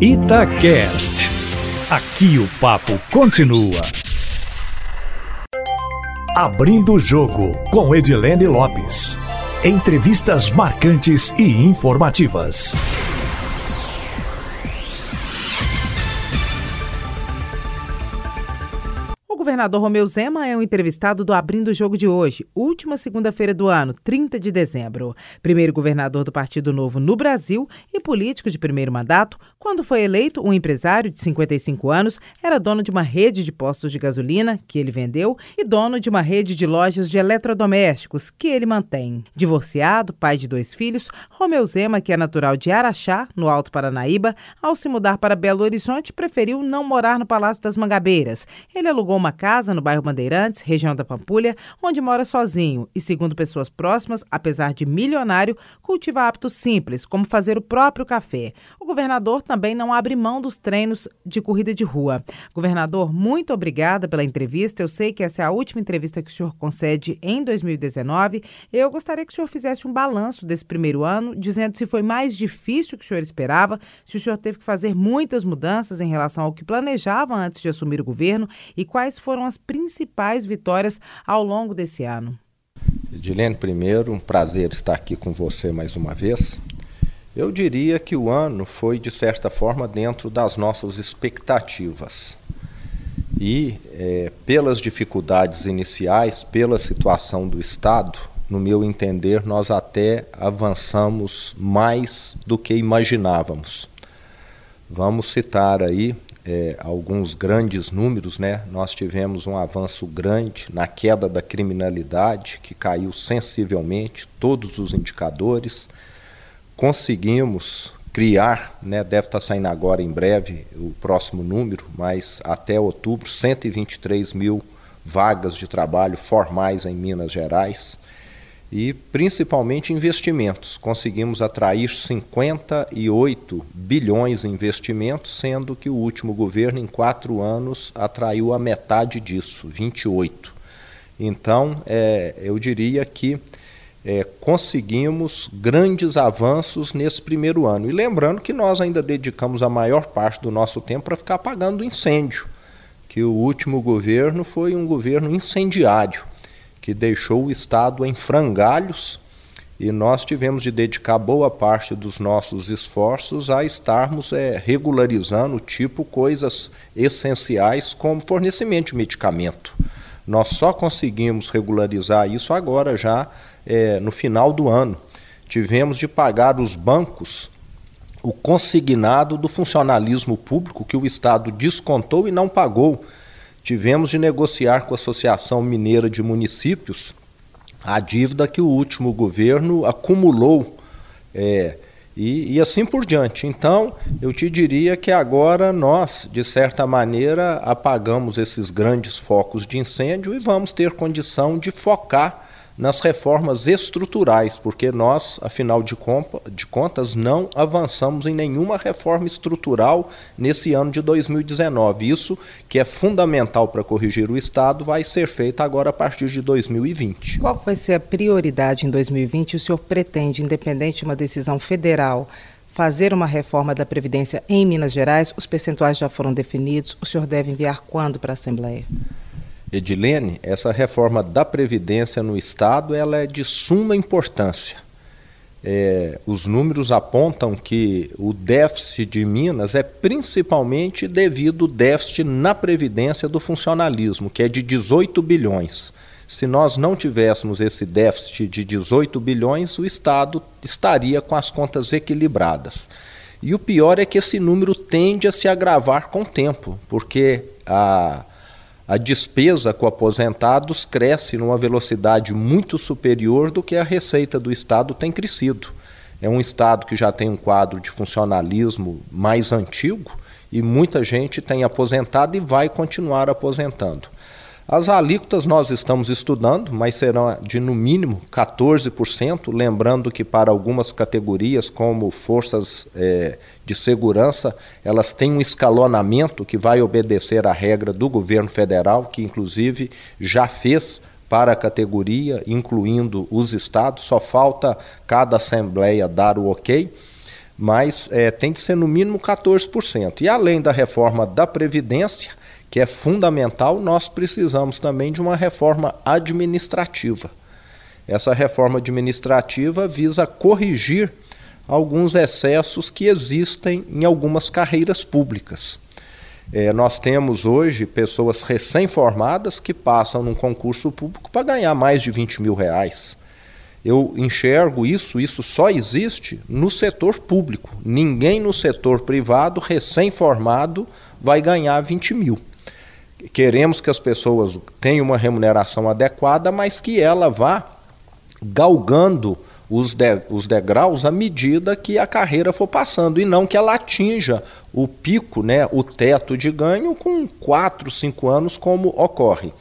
Itacast. Aqui o papo continua. Abrindo o jogo com Edilene Lopes. Entrevistas marcantes e informativas. Governador Romeu Zema é o entrevistado do Abrindo o Jogo de hoje, última segunda-feira do ano, 30 de dezembro. Primeiro governador do Partido Novo no Brasil e político de primeiro mandato, quando foi eleito, um empresário de 55 anos era dono de uma rede de postos de gasolina, que ele vendeu, e dono de uma rede de lojas de eletrodomésticos, que ele mantém. Divorciado, pai de dois filhos, Romeu Zema, que é natural de Araxá, no Alto Paranaíba, ao se mudar para Belo Horizonte, preferiu não morar no Palácio das Mangabeiras. Ele alugou uma casa no bairro Bandeirantes, região da Pampulha, onde mora sozinho e, segundo pessoas próximas, apesar de milionário, cultiva hábitos simples, como fazer o próprio café. O governador também não abre mão dos treinos de corrida de rua. Governador, muito obrigada pela entrevista. Eu sei que essa é a última entrevista que o senhor concede em 2019. Eu gostaria que o senhor fizesse um balanço desse primeiro ano, dizendo se foi mais difícil que o senhor esperava, se o senhor teve que fazer muitas mudanças em relação ao que planejava antes de assumir o governo e quais foram as principais vitórias ao longo desse ano? Edilene, primeiro, um prazer estar aqui com você mais uma vez. Eu diria que o ano foi, de certa forma, dentro das nossas expectativas. E, é, pelas dificuldades iniciais, pela situação do Estado, no meu entender, nós até avançamos mais do que imaginávamos. Vamos citar aí é, alguns grandes números, né? Nós tivemos um avanço grande na queda da criminalidade, que caiu sensivelmente, todos os indicadores. Conseguimos criar, né, deve estar saindo agora em breve o próximo número, mas até outubro, 123 mil vagas de trabalho formais em Minas Gerais e principalmente investimentos. Conseguimos atrair 58 bilhões em investimentos, sendo que o último governo, em quatro anos, atraiu a metade disso, 28. Então, é, eu diria que é, conseguimos grandes avanços nesse primeiro ano. E lembrando que nós ainda dedicamos a maior parte do nosso tempo para ficar apagando incêndio, que o último governo foi um governo incendiário que deixou o Estado em frangalhos e nós tivemos de dedicar boa parte dos nossos esforços a estarmos é, regularizando, tipo, coisas essenciais como fornecimento de medicamento. Nós só conseguimos regularizar isso agora, já é, no final do ano. Tivemos de pagar os bancos o consignado do funcionalismo público que o Estado descontou e não pagou tivemos de negociar com a Associação Mineira de Municípios a dívida que o último governo acumulou. É, e, e, assim por diante. Então, eu te diria que agora nós, de certa maneira, apagamos esses grandes focos de incêndio e vamos ter condição de focar nas reformas estruturais, porque nós, afinal de, de contas, não avançamos em nenhuma reforma estrutural nesse ano de 2019. Isso, que é fundamental para corrigir o Estado, vai ser feito agora a partir de 2020. Qual vai ser a prioridade em 2020? O senhor pretende, independente de uma decisão federal, fazer uma reforma da Previdência em Minas Gerais? Os percentuais já foram definidos. O senhor deve enviar quando para a Assembleia? Edilene, essa reforma da Previdência no Estado ela é de suma importância. É, os números apontam que o déficit de Minas é principalmente devido ao déficit na Previdência do funcionalismo, que é de 18 bilhões. Se nós não tivéssemos esse déficit de 18 bilhões, o Estado estaria com as contas equilibradas. E o pior é que esse número tende a se agravar com o tempo, porque a a despesa com aposentados cresce numa velocidade muito superior do que a receita do Estado tem crescido. É um Estado que já tem um quadro de funcionalismo mais antigo e muita gente tem aposentado e vai continuar aposentando. As alíquotas nós estamos estudando, mas serão de no mínimo 14%, lembrando que para algumas categorias, como forças é, de segurança, elas têm um escalonamento que vai obedecer à regra do governo federal, que inclusive já fez para a categoria, incluindo os estados, só falta cada assembleia dar o ok mas é, tem de ser no mínimo 14%. E além da reforma da Previdência, que é fundamental, nós precisamos também de uma reforma administrativa. Essa reforma administrativa visa corrigir alguns excessos que existem em algumas carreiras públicas. É, nós temos hoje pessoas recém-formadas que passam num concurso público para ganhar mais de 20 mil reais. Eu enxergo isso, isso só existe no setor público. Ninguém no setor privado, recém-formado, vai ganhar 20 mil. Queremos que as pessoas tenham uma remuneração adequada, mas que ela vá galgando os, de, os degraus à medida que a carreira for passando e não que ela atinja o pico, né, o teto de ganho com 4, 5 anos, como ocorre.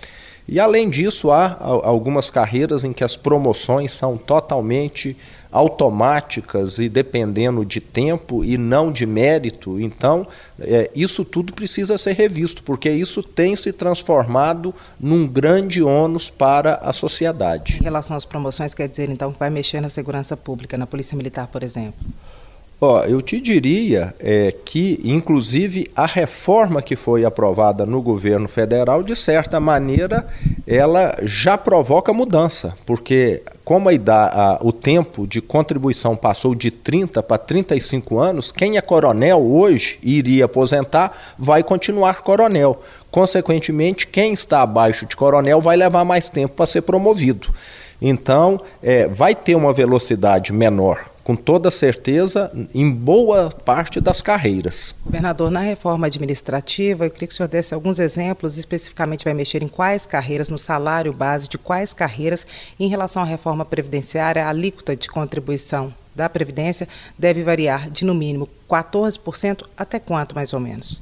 E além disso, há algumas carreiras em que as promoções são totalmente automáticas e dependendo de tempo e não de mérito. Então, é, isso tudo precisa ser revisto, porque isso tem se transformado num grande ônus para a sociedade. Em relação às promoções, quer dizer então que vai mexer na segurança pública, na Polícia Militar, por exemplo? Ó, eu te diria é, que, inclusive, a reforma que foi aprovada no governo federal, de certa maneira, ela já provoca mudança, porque como a, a, o tempo de contribuição passou de 30 para 35 anos, quem é coronel hoje e iria aposentar vai continuar coronel. Consequentemente, quem está abaixo de coronel vai levar mais tempo para ser promovido. Então, é, vai ter uma velocidade menor com toda certeza, em boa parte das carreiras. Governador, na reforma administrativa, eu queria que o senhor desse alguns exemplos, especificamente vai mexer em quais carreiras, no salário base de quais carreiras, em relação à reforma previdenciária, a alíquota de contribuição da Previdência deve variar de no mínimo 14% até quanto, mais ou menos?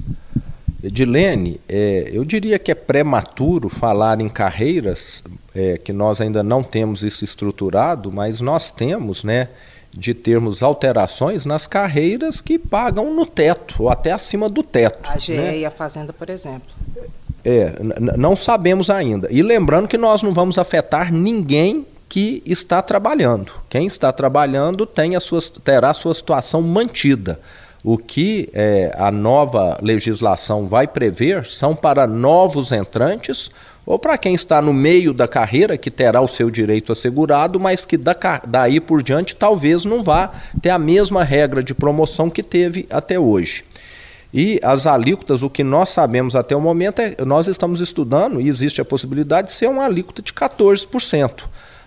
Edilene, é, eu diria que é prematuro falar em carreiras, é, que nós ainda não temos isso estruturado, mas nós temos, né? De termos alterações nas carreiras que pagam no teto, ou até acima do teto. A GE né? e a Fazenda, por exemplo. É, não sabemos ainda. E lembrando que nós não vamos afetar ninguém que está trabalhando. Quem está trabalhando tem a sua, terá a sua situação mantida. O que é, a nova legislação vai prever são para novos entrantes ou para quem está no meio da carreira, que terá o seu direito assegurado, mas que daí por diante talvez não vá ter a mesma regra de promoção que teve até hoje. E as alíquotas, o que nós sabemos até o momento é nós estamos estudando e existe a possibilidade de ser uma alíquota de 14%.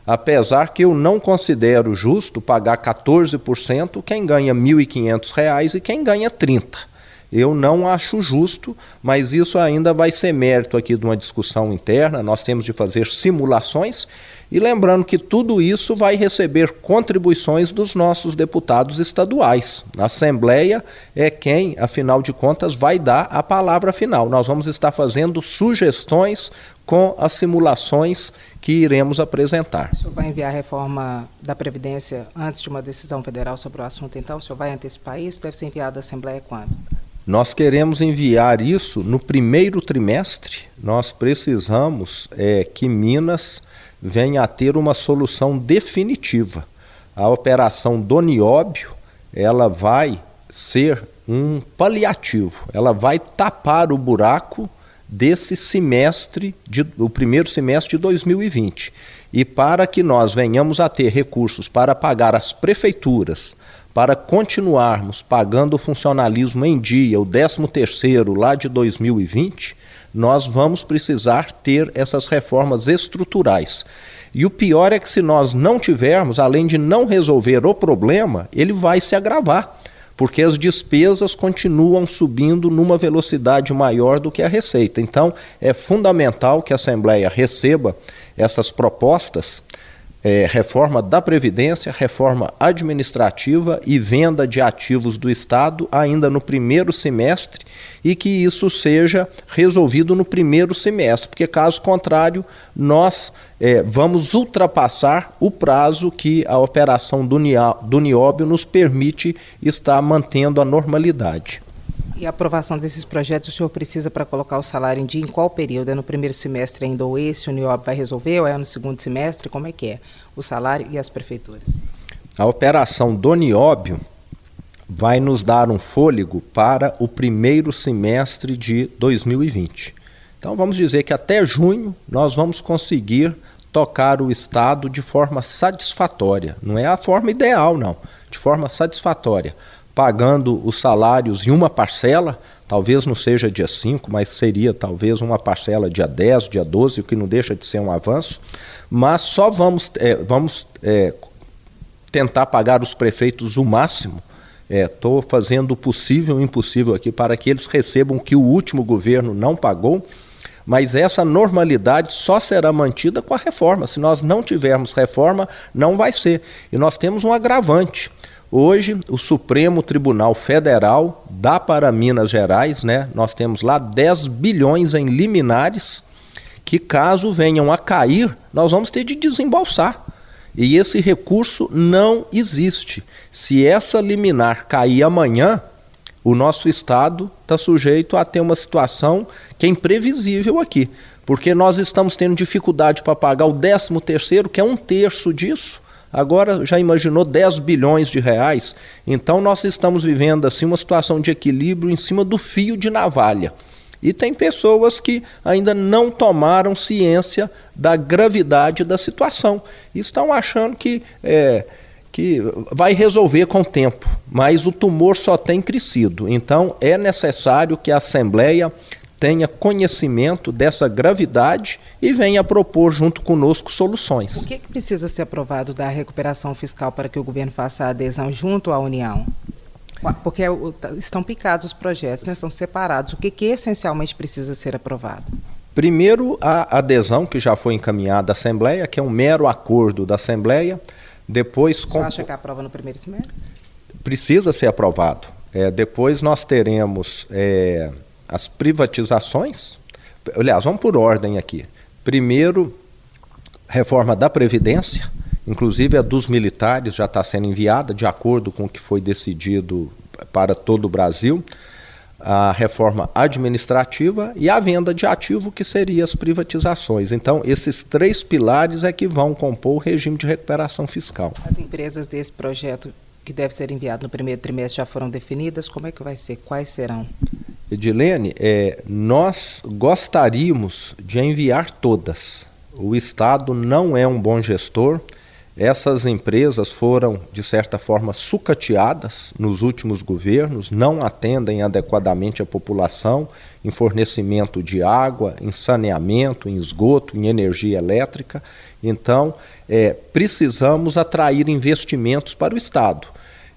Apesar que eu não considero justo pagar 14% quem ganha R$ 1.500 e quem ganha 30. Eu não acho justo, mas isso ainda vai ser mérito aqui de uma discussão interna. Nós temos de fazer simulações e lembrando que tudo isso vai receber contribuições dos nossos deputados estaduais. A Assembleia é quem, afinal de contas, vai dar a palavra final. Nós vamos estar fazendo sugestões com as simulações que iremos apresentar. O senhor vai enviar a reforma da Previdência antes de uma decisão federal sobre o assunto, então? O senhor vai antecipar isso? Deve ser enviado à Assembleia quando? Nós queremos enviar isso no primeiro trimestre. Nós precisamos é, que Minas venha a ter uma solução definitiva. A operação do Nióbio, ela vai ser um paliativo. Ela vai tapar o buraco desse semestre, de, primeiro semestre de 2020. E para que nós venhamos a ter recursos para pagar as prefeituras, para continuarmos pagando o funcionalismo em dia, o 13º lá de 2020, nós vamos precisar ter essas reformas estruturais. E o pior é que se nós não tivermos, além de não resolver o problema, ele vai se agravar, porque as despesas continuam subindo numa velocidade maior do que a receita. Então, é fundamental que a Assembleia receba essas propostas é, reforma da Previdência, reforma administrativa e venda de ativos do Estado ainda no primeiro semestre e que isso seja resolvido no primeiro semestre, porque caso contrário, nós é, vamos ultrapassar o prazo que a operação do, do Nióbio nos permite estar mantendo a normalidade. E a aprovação desses projetos o senhor precisa para colocar o salário em dia em qual período? É no primeiro semestre ainda ou esse o NIOB vai resolver ou é no segundo semestre? Como é que é o salário e as prefeituras? A operação do Nióbio vai nos dar um fôlego para o primeiro semestre de 2020. Então vamos dizer que até junho nós vamos conseguir tocar o Estado de forma satisfatória. Não é a forma ideal, não, de forma satisfatória. Pagando os salários em uma parcela, talvez não seja dia 5, mas seria talvez uma parcela dia 10, dia 12, o que não deixa de ser um avanço. Mas só vamos, é, vamos é, tentar pagar os prefeitos o máximo. Estou é, fazendo o possível e o impossível aqui para que eles recebam o que o último governo não pagou mas essa normalidade só será mantida com a reforma. Se nós não tivermos reforma, não vai ser. E nós temos um agravante. Hoje, o Supremo Tribunal Federal dá para Minas Gerais, né? Nós temos lá 10 bilhões em liminares que, caso venham a cair, nós vamos ter de desembolsar. E esse recurso não existe. Se essa liminar cair amanhã, o nosso Estado está sujeito a ter uma situação que é imprevisível aqui, porque nós estamos tendo dificuldade para pagar o 13 terceiro, que é um terço disso. Agora já imaginou 10 bilhões de reais? Então nós estamos vivendo assim uma situação de equilíbrio em cima do fio de navalha. E tem pessoas que ainda não tomaram ciência da gravidade da situação. Estão achando que é, que vai resolver com o tempo, mas o tumor só tem crescido. Então é necessário que a Assembleia tenha conhecimento dessa gravidade e venha propor junto conosco soluções. O que, é que precisa ser aprovado da recuperação fiscal para que o governo faça a adesão junto à União? Porque tá, estão picados os projetos, né? são separados. O que, que essencialmente precisa ser aprovado? Primeiro, a adesão que já foi encaminhada à Assembleia, que é um mero acordo da Assembleia depois, Você acha que aprova no primeiro semestre? Precisa ser aprovado. É, depois nós teremos é, as privatizações. Aliás, vamos por ordem aqui. Primeiro, reforma da Previdência, inclusive a dos militares já está sendo enviada, de acordo com o que foi decidido para todo o Brasil a reforma administrativa e a venda de ativo, que seria as privatizações. Então, esses três pilares é que vão compor o regime de recuperação fiscal. As empresas desse projeto que deve ser enviado no primeiro trimestre já foram definidas? Como é que vai ser? Quais serão? Edilene, é, nós gostaríamos de enviar todas. O Estado não é um bom gestor essas empresas foram, de certa forma, sucateadas nos últimos governos, não atendem adequadamente a população em fornecimento de água, em saneamento, em esgoto, em energia elétrica. Então, é, precisamos atrair investimentos para o Estado.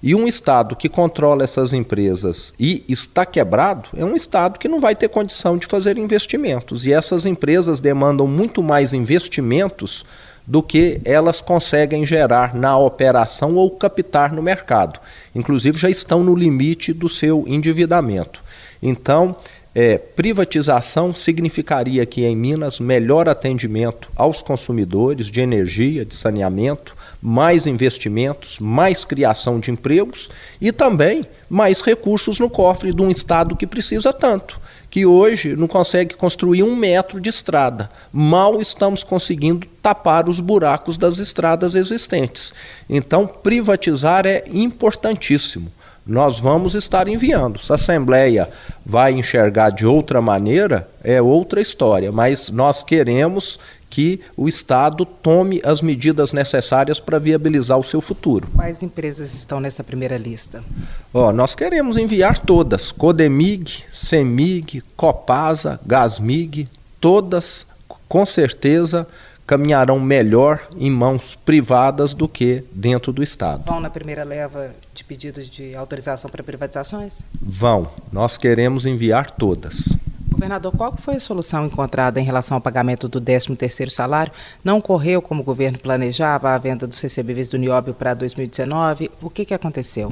E um Estado que controla essas empresas e está quebrado é um Estado que não vai ter condição de fazer investimentos. E essas empresas demandam muito mais investimentos do que elas conseguem gerar na operação ou captar no mercado. Inclusive, já estão no limite do seu endividamento. Então, é, privatização significaria aqui em Minas melhor atendimento aos consumidores de energia, de saneamento, mais investimentos, mais criação de empregos e também mais recursos no cofre de um Estado que precisa tanto que hoje não consegue construir um metro de estrada. Mal estamos conseguindo tapar os buracos das estradas existentes. Então, privatizar é importantíssimo. Nós vamos estar enviando. Se a Assembleia vai enxergar de outra maneira, é outra história, mas nós queremos que o Estado tome as medidas necessárias para viabilizar o seu futuro. Quais empresas estão nessa primeira lista? Oh, nós queremos enviar todas: Codemig, Semig, Copasa, Gasmig, todas com certeza caminharão melhor em mãos privadas do que dentro do Estado. Vão na primeira leva de pedidos de autorização para privatizações? Vão. Nós queremos enviar todas. Governador, qual foi a solução encontrada em relação ao pagamento do 13º salário? Não correu como o governo planejava a venda dos recebíveis do Nióbio para 2019? O que, que aconteceu?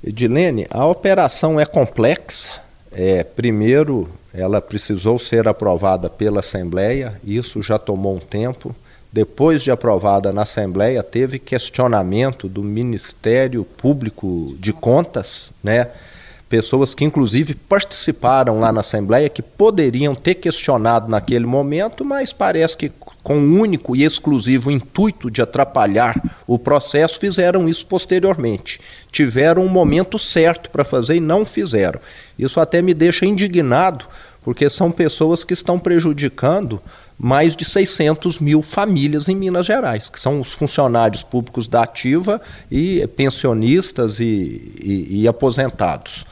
Edilene, a operação é complexa. É, primeiro, ela precisou ser aprovada pela Assembleia, isso já tomou um tempo. Depois de aprovada na Assembleia, teve questionamento do Ministério Público de Contas, né? pessoas que inclusive participaram lá na Assembleia, que poderiam ter questionado naquele momento, mas parece que com o único e exclusivo intuito de atrapalhar o processo, fizeram isso posteriormente. Tiveram um momento certo para fazer e não fizeram. Isso até me deixa indignado, porque são pessoas que estão prejudicando mais de 600 mil famílias em Minas Gerais, que são os funcionários públicos da ativa e pensionistas e, e, e aposentados.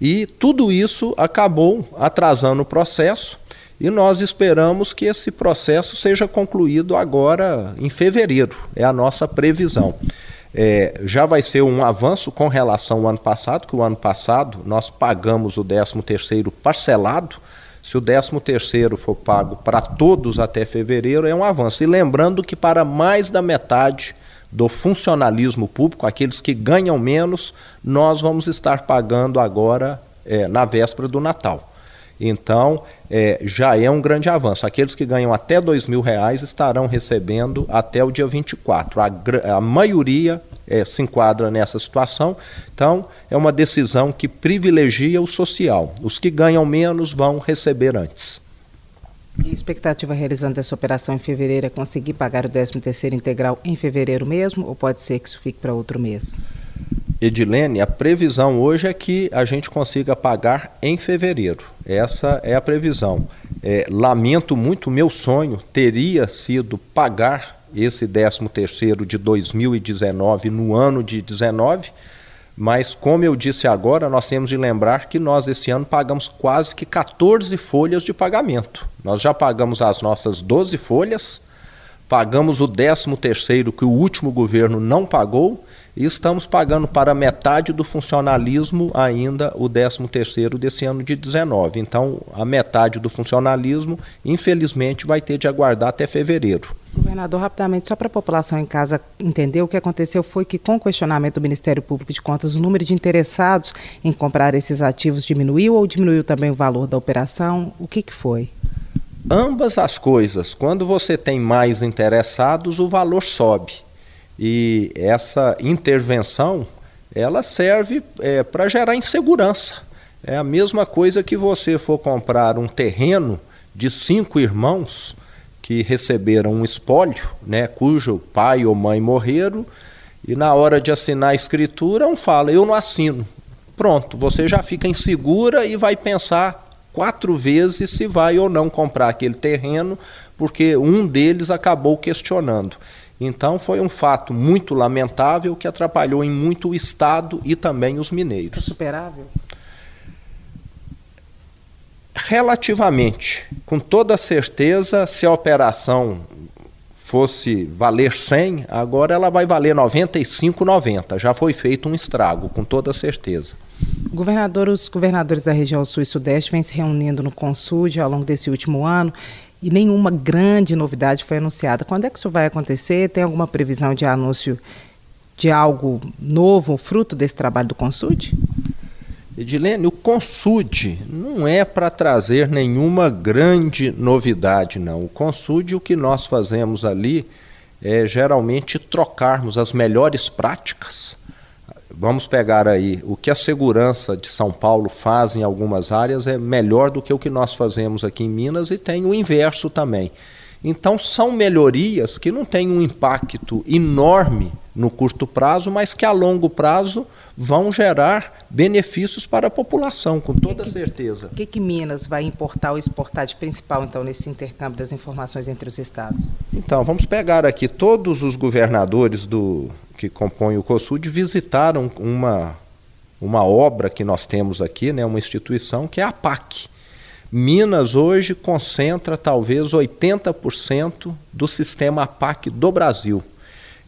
E tudo isso acabou atrasando o processo e nós esperamos que esse processo seja concluído agora em fevereiro, é a nossa previsão. É, já vai ser um avanço com relação ao ano passado, que o ano passado nós pagamos o 13º parcelado, se o 13º for pago para todos até fevereiro, é um avanço. E lembrando que para mais da metade do funcionalismo público, aqueles que ganham menos, nós vamos estar pagando agora é, na véspera do Natal. Então, é, já é um grande avanço. Aqueles que ganham até dois mil reais estarão recebendo até o dia 24. A, a maioria é, se enquadra nessa situação. Então, é uma decisão que privilegia o social. Os que ganham menos vão receber antes. E a expectativa realizando essa operação em fevereiro é conseguir pagar o 13º integral em fevereiro mesmo ou pode ser que isso fique para outro mês? Edilene, a previsão hoje é que a gente consiga pagar em fevereiro. Essa é a previsão. É, lamento muito, meu sonho teria sido pagar esse 13º de 2019 no ano de 19, mas como eu disse agora, nós temos de lembrar que nós esse ano pagamos quase que 14 folhas de pagamento. Nós já pagamos as nossas 12 folhas, pagamos o 13º que o último governo não pagou e estamos pagando para metade do funcionalismo ainda o 13º desse ano de 19. Então, a metade do funcionalismo, infelizmente, vai ter de aguardar até fevereiro. Governador, rapidamente, só para a população em casa entender, o que aconteceu foi que, com o questionamento do Ministério Público de Contas, o número de interessados em comprar esses ativos diminuiu ou diminuiu também o valor da operação? O que, que foi? Ambas as coisas. Quando você tem mais interessados, o valor sobe. E essa intervenção, ela serve é, para gerar insegurança. É a mesma coisa que você for comprar um terreno de cinco irmãos que receberam um espólio, né, cujo pai ou mãe morreram, e na hora de assinar a escritura, um fala: Eu não assino. Pronto, você já fica insegura e vai pensar quatro vezes se vai ou não comprar aquele terreno, porque um deles acabou questionando. Então foi um fato muito lamentável que atrapalhou em muito o Estado e também os mineiros. É superável? Relativamente. Com toda certeza, se a operação fosse valer 100, agora ela vai valer 95,90. Já foi feito um estrago, com toda certeza. Governador, os governadores da região sul e sudeste vêm se reunindo no Consul ao longo desse último ano e nenhuma grande novidade foi anunciada. Quando é que isso vai acontecer? Tem alguma previsão de anúncio de algo novo, fruto desse trabalho do Consud? Edilene, o Consud não é para trazer nenhuma grande novidade, não. O Consud, o que nós fazemos ali é geralmente trocarmos as melhores práticas Vamos pegar aí o que a segurança de São Paulo faz em algumas áreas é melhor do que o que nós fazemos aqui em Minas e tem o inverso também. Então são melhorias que não têm um impacto enorme no curto prazo, mas que a longo prazo vão gerar benefícios para a população, com toda que, certeza. O que, que Minas vai importar ou exportar de principal, então, nesse intercâmbio das informações entre os estados? Então, vamos pegar aqui todos os governadores do, que compõem o COSUD visitaram uma, uma obra que nós temos aqui, né, uma instituição, que é a PAC. Minas hoje concentra talvez 80% do sistema PAC do Brasil.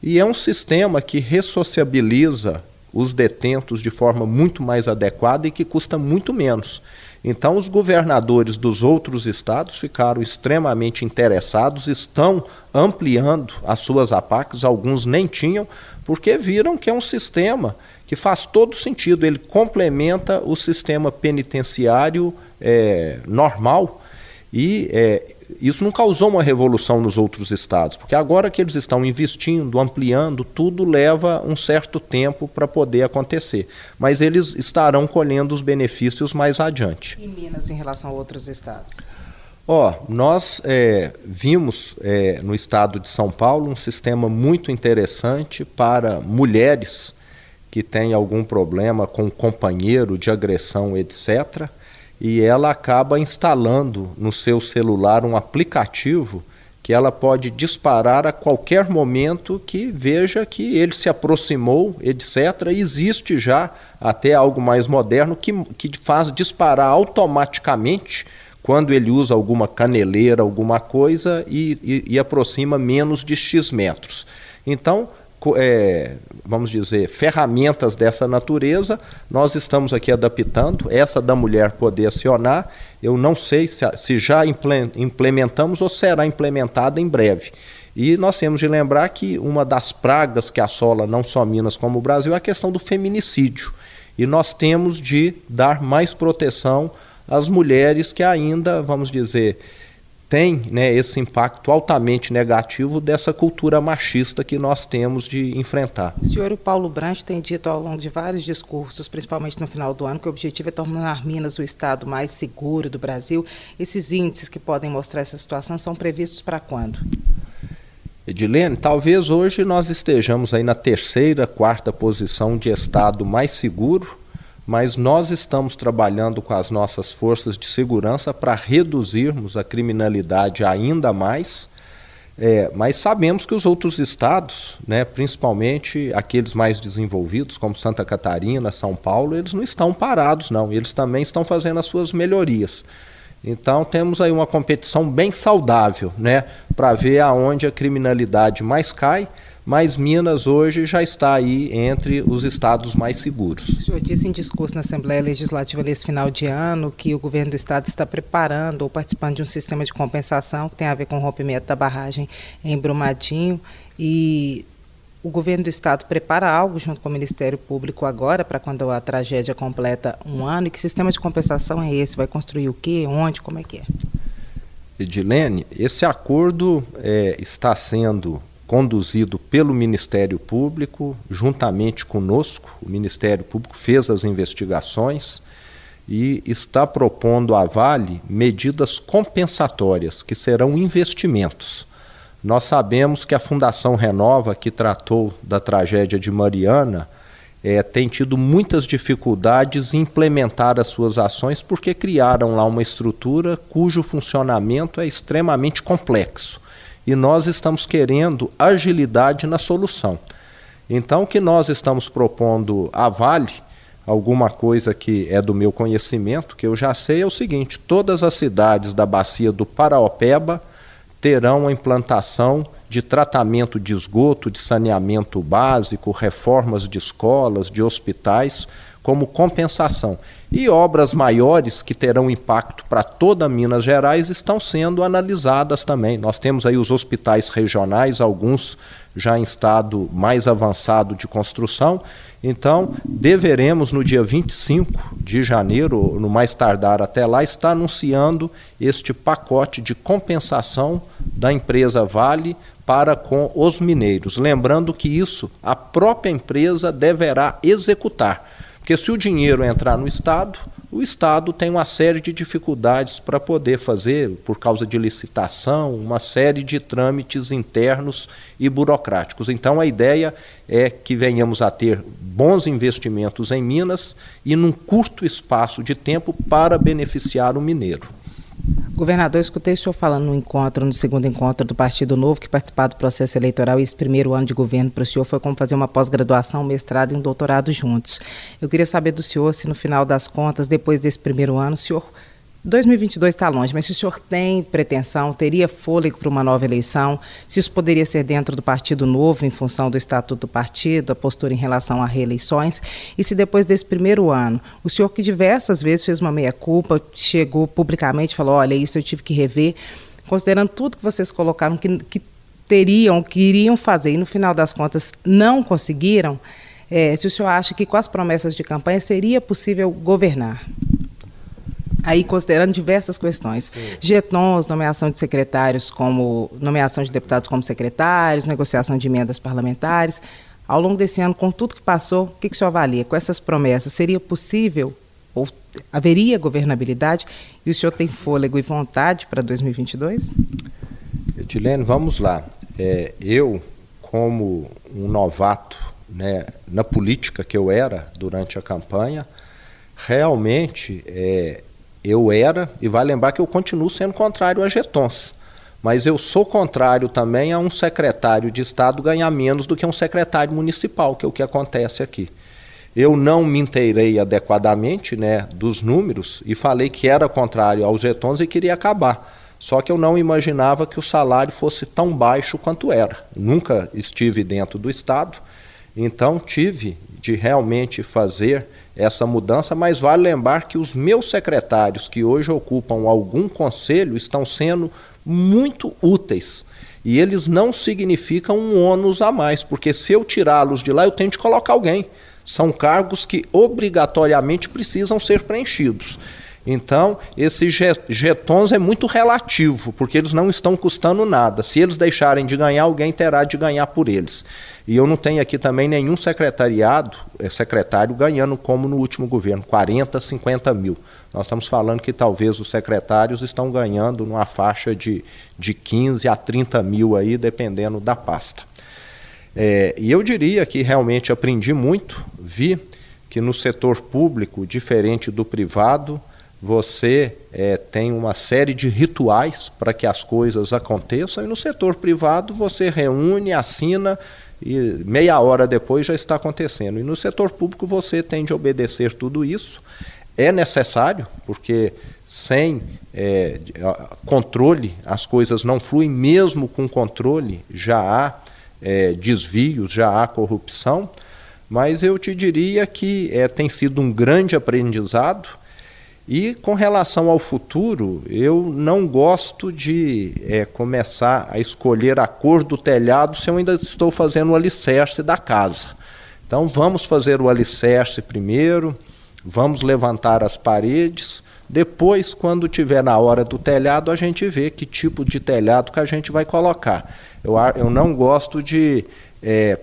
E é um sistema que ressociabiliza os detentos de forma muito mais adequada e que custa muito menos. Então, os governadores dos outros estados ficaram extremamente interessados, estão ampliando as suas APACs, alguns nem tinham, porque viram que é um sistema que faz todo sentido, ele complementa o sistema penitenciário é, normal. E é, isso não causou uma revolução nos outros estados, porque agora que eles estão investindo, ampliando, tudo leva um certo tempo para poder acontecer. Mas eles estarão colhendo os benefícios mais adiante. E Minas em relação a outros estados? Ó, oh, nós é, vimos é, no estado de São Paulo um sistema muito interessante para mulheres que têm algum problema com companheiro de agressão, etc e ela acaba instalando no seu celular um aplicativo que ela pode disparar a qualquer momento que veja que ele se aproximou, etc. Existe já até algo mais moderno que, que faz disparar automaticamente quando ele usa alguma caneleira, alguma coisa e, e, e aproxima menos de X metros. Então, é, vamos dizer, ferramentas dessa natureza, nós estamos aqui adaptando, essa da mulher poder acionar, eu não sei se, se já implementamos ou será implementada em breve. E nós temos de lembrar que uma das pragas que assola não só Minas como o Brasil é a questão do feminicídio. E nós temos de dar mais proteção às mulheres que ainda, vamos dizer, tem né, esse impacto altamente negativo dessa cultura machista que nós temos de enfrentar. O senhor Paulo Brandt têm dito ao longo de vários discursos, principalmente no final do ano, que o objetivo é tornar Minas o estado mais seguro do Brasil. Esses índices que podem mostrar essa situação são previstos para quando? Edilene, talvez hoje nós estejamos aí na terceira, quarta posição de estado mais seguro mas nós estamos trabalhando com as nossas forças de segurança para reduzirmos a criminalidade ainda mais. É, mas sabemos que os outros estados, né, principalmente aqueles mais desenvolvidos, como Santa Catarina, São Paulo, eles não estão parados, não. Eles também estão fazendo as suas melhorias. Então temos aí uma competição bem saudável, né, para ver aonde a criminalidade mais cai mas Minas hoje já está aí entre os estados mais seguros. O senhor disse em discurso na Assembleia Legislativa nesse final de ano que o governo do estado está preparando ou participando de um sistema de compensação que tem a ver com o rompimento da barragem em Brumadinho e o governo do estado prepara algo junto com o Ministério Público agora para quando a tragédia completa um ano e que sistema de compensação é esse? Vai construir o quê? Onde? Como é que é? Edilene, esse acordo é, está sendo conduzido pelo Ministério Público, juntamente conosco. O Ministério Público fez as investigações e está propondo à Vale medidas compensatórias, que serão investimentos. Nós sabemos que a Fundação Renova, que tratou da tragédia de Mariana, é, tem tido muitas dificuldades em implementar as suas ações porque criaram lá uma estrutura cujo funcionamento é extremamente complexo e nós estamos querendo agilidade na solução. Então, o que nós estamos propondo à Vale, alguma coisa que é do meu conhecimento, que eu já sei, é o seguinte: todas as cidades da bacia do Paraopeba terão a implantação de tratamento de esgoto, de saneamento básico, reformas de escolas, de hospitais, como compensação. E obras maiores que terão impacto para toda Minas Gerais estão sendo analisadas também. Nós temos aí os hospitais regionais, alguns já em estado mais avançado de construção. Então, deveremos no dia 25 de janeiro, no mais tardar até lá, estar anunciando este pacote de compensação da empresa Vale para com os mineiros. Lembrando que isso a própria empresa deverá executar porque se o dinheiro entrar no Estado, o Estado tem uma série de dificuldades para poder fazer, por causa de licitação, uma série de trâmites internos e burocráticos. Então, a ideia é que venhamos a ter bons investimentos em Minas e num curto espaço de tempo para beneficiar o mineiro. Governador, escutei o senhor falando no encontro, no segundo encontro do Partido Novo, que participar do processo eleitoral e esse primeiro ano de governo para o senhor foi como fazer uma pós-graduação, um mestrado e um doutorado juntos. Eu queria saber do senhor se no final das contas, depois desse primeiro ano, o senhor 2022 está longe, mas se o senhor tem pretensão, teria fôlego para uma nova eleição, se isso poderia ser dentro do Partido Novo, em função do estatuto do partido, a postura em relação a reeleições, e se depois desse primeiro ano, o senhor que diversas vezes fez uma meia-culpa, chegou publicamente e falou: olha, isso eu tive que rever, considerando tudo que vocês colocaram que, que teriam, que iriam fazer, e no final das contas não conseguiram, é, se o senhor acha que com as promessas de campanha seria possível governar. Aí, considerando diversas questões. Sim. Getons, nomeação de secretários como. nomeação de deputados como secretários, negociação de emendas parlamentares. Ao longo desse ano, com tudo que passou, o que, que o senhor avalia? Com essas promessas, seria possível ou haveria governabilidade? E o senhor tem fôlego e vontade para 2022? Edilene, vamos lá. É, eu, como um novato né, na política que eu era durante a campanha, realmente é, eu era, e vai lembrar que eu continuo sendo contrário a getons. Mas eu sou contrário também a um secretário de Estado ganhar menos do que um secretário municipal, que é o que acontece aqui. Eu não me inteirei adequadamente né, dos números e falei que era contrário aos getons e queria acabar. Só que eu não imaginava que o salário fosse tão baixo quanto era. Nunca estive dentro do Estado, então tive de realmente fazer essa mudança, mas vale lembrar que os meus secretários que hoje ocupam algum conselho estão sendo muito úteis. E eles não significam um ônus a mais, porque se eu tirá-los de lá, eu tenho de colocar alguém. São cargos que obrigatoriamente precisam ser preenchidos. Então, esses getons é muito relativo, porque eles não estão custando nada. Se eles deixarem de ganhar, alguém terá de ganhar por eles. E eu não tenho aqui também nenhum secretariado, é, secretário ganhando como no último governo, 40, 50 mil. Nós estamos falando que talvez os secretários estão ganhando numa faixa de, de 15 a 30 mil aí, dependendo da pasta. É, e eu diria que realmente aprendi muito, vi que no setor público, diferente do privado, você é, tem uma série de rituais para que as coisas aconteçam, e no setor privado você reúne, assina e meia hora depois já está acontecendo. E no setor público você tem de obedecer tudo isso. É necessário, porque sem é, controle as coisas não fluem, mesmo com controle já há é, desvios, já há corrupção. Mas eu te diria que é, tem sido um grande aprendizado e com relação ao futuro, eu não gosto de é, começar a escolher a cor do telhado se eu ainda estou fazendo o alicerce da casa. Então vamos fazer o alicerce primeiro, vamos levantar as paredes, depois, quando tiver na hora do telhado, a gente vê que tipo de telhado que a gente vai colocar. Eu, eu não gosto de é,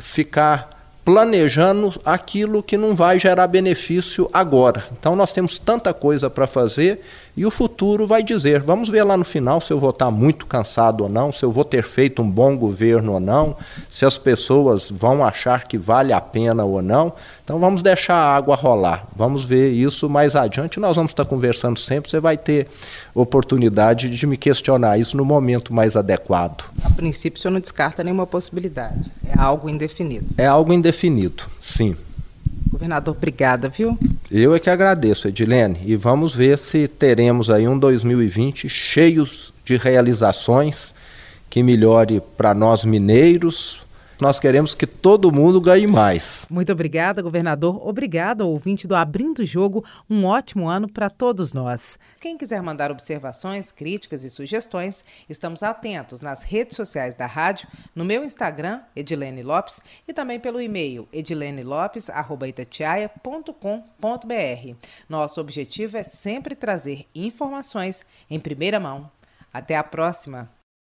ficar planejando aquilo que não vai gerar benefício agora. Então nós temos tanta coisa para fazer e o futuro vai dizer. Vamos ver lá no final se eu vou estar muito cansado ou não, se eu vou ter feito um bom governo ou não, se as pessoas vão achar que vale a pena ou não. Então vamos deixar a água rolar. Vamos ver isso mais adiante. Nós vamos estar conversando sempre. Você vai ter oportunidade de me questionar isso no momento mais adequado. A princípio, o senhor não descarta nenhuma possibilidade. É algo indefinido. É algo indefinido, sim. Governador, obrigada, viu? Eu é que agradeço, Edilene, e vamos ver se teremos aí um 2020 cheios de realizações que melhore para nós mineiros, nós queremos que todo mundo ganhe mais. Muito obrigada, governador. Obrigada, ouvinte do Abrindo o Jogo. Um ótimo ano para todos nós. Quem quiser mandar observações, críticas e sugestões, estamos atentos nas redes sociais da rádio, no meu Instagram, Edilene Lopes, e também pelo e-mail edilenelopes.itatiaia.com.br. Nosso objetivo é sempre trazer informações em primeira mão. Até a próxima!